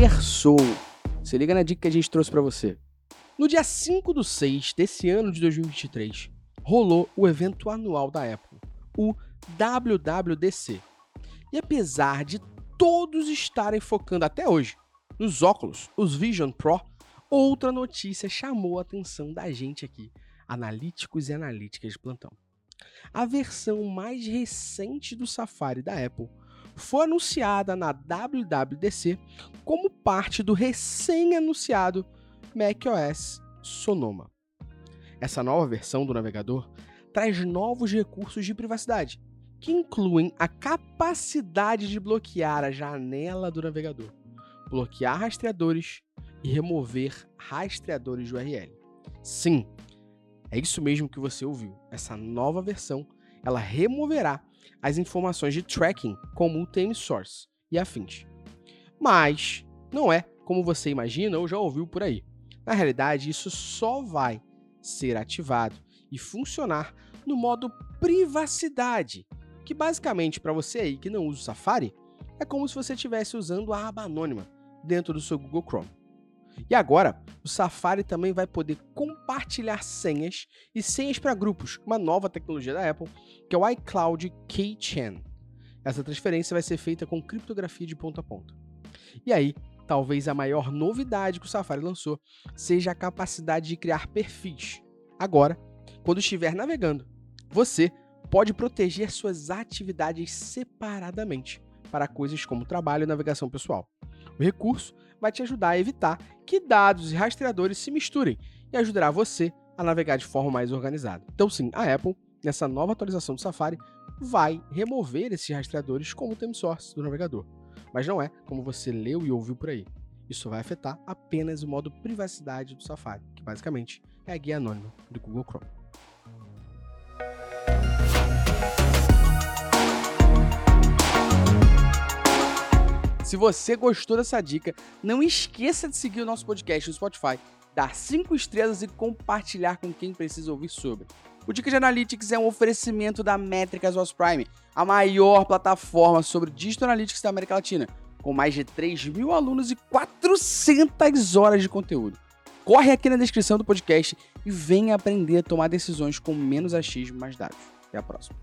Versou. Se liga na dica que a gente trouxe para você. No dia 5 do 6 desse ano de 2023, rolou o evento anual da Apple, o WWDC. E apesar de todos estarem focando até hoje nos óculos, os Vision Pro, outra notícia chamou a atenção da gente aqui, analíticos e analíticas de plantão. A versão mais recente do Safari da Apple foi anunciada na WWDC como parte do recém-anunciado macOS Sonoma. Essa nova versão do navegador traz novos recursos de privacidade, que incluem a capacidade de bloquear a janela do navegador, bloquear rastreadores e remover rastreadores de URL. Sim, é isso mesmo que você ouviu. Essa nova versão, ela removerá as informações de tracking como o time source e afins. Mas não é como você imagina ou já ouviu por aí. Na realidade, isso só vai ser ativado e funcionar no modo privacidade, que basicamente para você aí que não usa o Safari, é como se você estivesse usando a aba anônima dentro do seu Google Chrome. E agora, o Safari também vai poder compartilhar senhas e senhas para grupos, uma nova tecnologia da Apple, que é o iCloud Keychain. Essa transferência vai ser feita com criptografia de ponta a ponta. E aí, talvez a maior novidade que o Safari lançou seja a capacidade de criar perfis. Agora, quando estiver navegando, você pode proteger suas atividades separadamente para coisas como trabalho e navegação pessoal. O recurso vai te ajudar a evitar que dados e rastreadores se misturem e ajudará você a navegar de forma mais organizada. Então, sim, a Apple, nessa nova atualização do Safari, vai remover esses rastreadores como time source do navegador. Mas não é como você leu e ouviu por aí. Isso vai afetar apenas o modo privacidade do Safari, que basicamente é a guia anônima do Google Chrome. Se você gostou dessa dica, não esqueça de seguir o nosso podcast no Spotify, dar 5 estrelas e compartilhar com quem precisa ouvir sobre. O Dica de Analytics é um oferecimento da Métricas OS Prime, a maior plataforma sobre Digital Analytics da América Latina, com mais de 3 mil alunos e 400 horas de conteúdo. Corre aqui na descrição do podcast e venha aprender a tomar decisões com menos achismo e mais dados. Até a próxima.